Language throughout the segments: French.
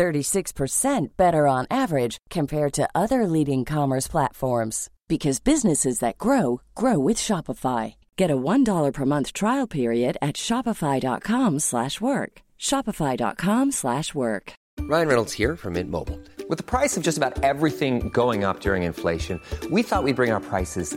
36% better on average compared to other leading commerce platforms because businesses that grow grow with Shopify. Get a $1 per month trial period at shopify.com/work. shopify.com/work. Ryan Reynolds here from Mint Mobile. With the price of just about everything going up during inflation, we thought we'd bring our prices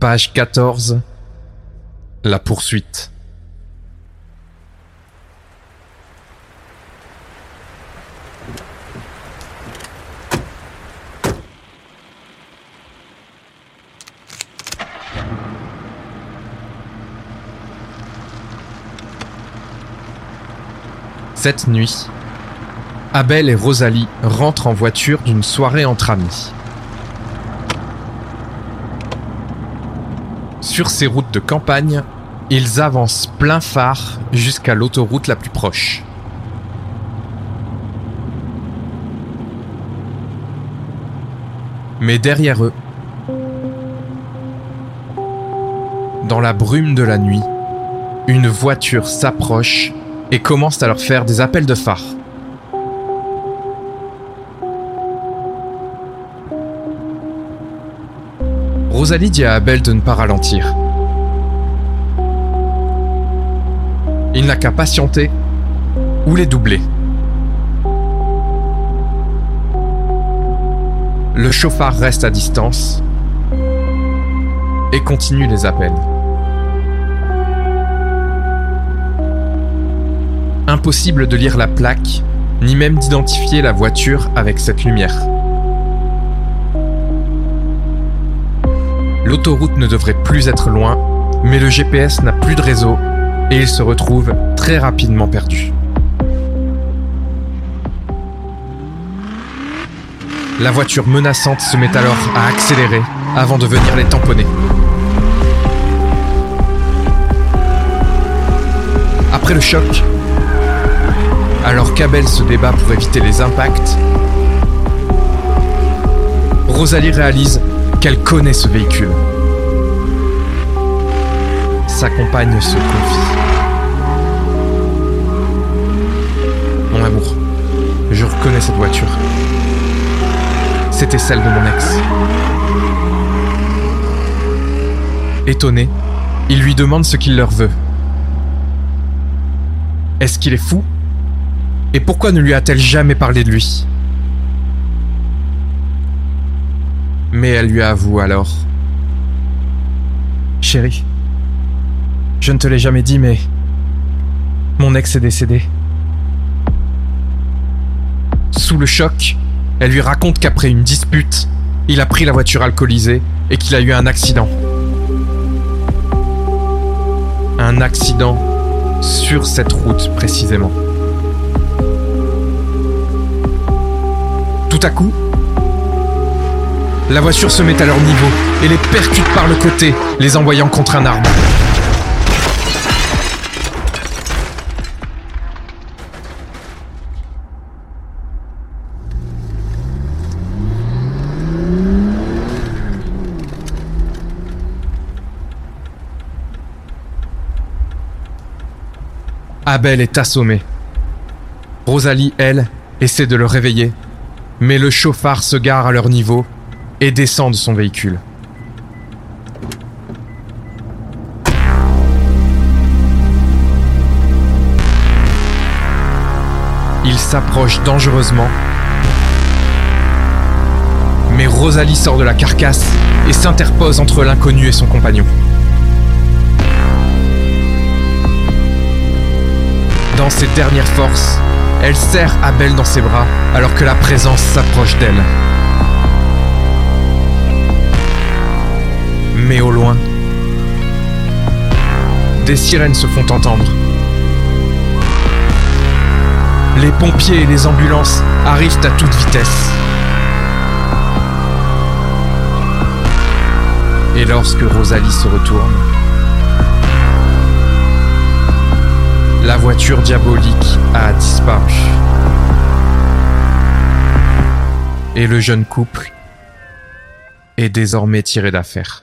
Page 14. La poursuite. Cette nuit, Abel et Rosalie rentrent en voiture d'une soirée entre amis. Sur ces routes de campagne, ils avancent plein phare jusqu'à l'autoroute la plus proche. Mais derrière eux, dans la brume de la nuit, une voiture s'approche et commence à leur faire des appels de phare. Rosalie dit à Abel de ne pas ralentir. Il n'a qu'à patienter ou les doubler. Le chauffard reste à distance et continue les appels. Impossible de lire la plaque, ni même d'identifier la voiture avec cette lumière. L'autoroute ne devrait plus être loin, mais le GPS n'a plus de réseau et il se retrouve très rapidement perdu. La voiture menaçante se met alors à accélérer avant de venir les tamponner. Après le choc, alors qu'Abel se débat pour éviter les impacts, Rosalie réalise qu'elle connaît ce véhicule. Sa compagne se confie. Mon amour, je reconnais cette voiture. C'était celle de mon ex. Étonné, il lui demande ce qu'il leur veut. Est-ce qu'il est fou? Et pourquoi ne lui a-t-elle jamais parlé de lui? Mais elle lui avoue alors. Chérie, je ne te l'ai jamais dit, mais mon ex est décédé. Sous le choc, elle lui raconte qu'après une dispute, il a pris la voiture alcoolisée et qu'il a eu un accident. Un accident sur cette route précisément. Tout à coup, la voiture se met à leur niveau et les percute par le côté, les envoyant contre un arbre. Abel est assommé. Rosalie, elle, essaie de le réveiller, Mais le chauffard se gare à leur niveau et descend de son véhicule. Il s'approche dangereusement. Mais Rosalie sort de la carcasse et s'interpose entre l'inconnu et son compagnon. Dans ses dernières forces, elle serre Abel dans ses bras alors que la présence s'approche d'elle. Mais au loin, des sirènes se font entendre. Les pompiers et les ambulances arrivent à toute vitesse. Et lorsque Rosalie se retourne, la voiture diabolique a disparu. Et le jeune couple est désormais tiré d'affaire.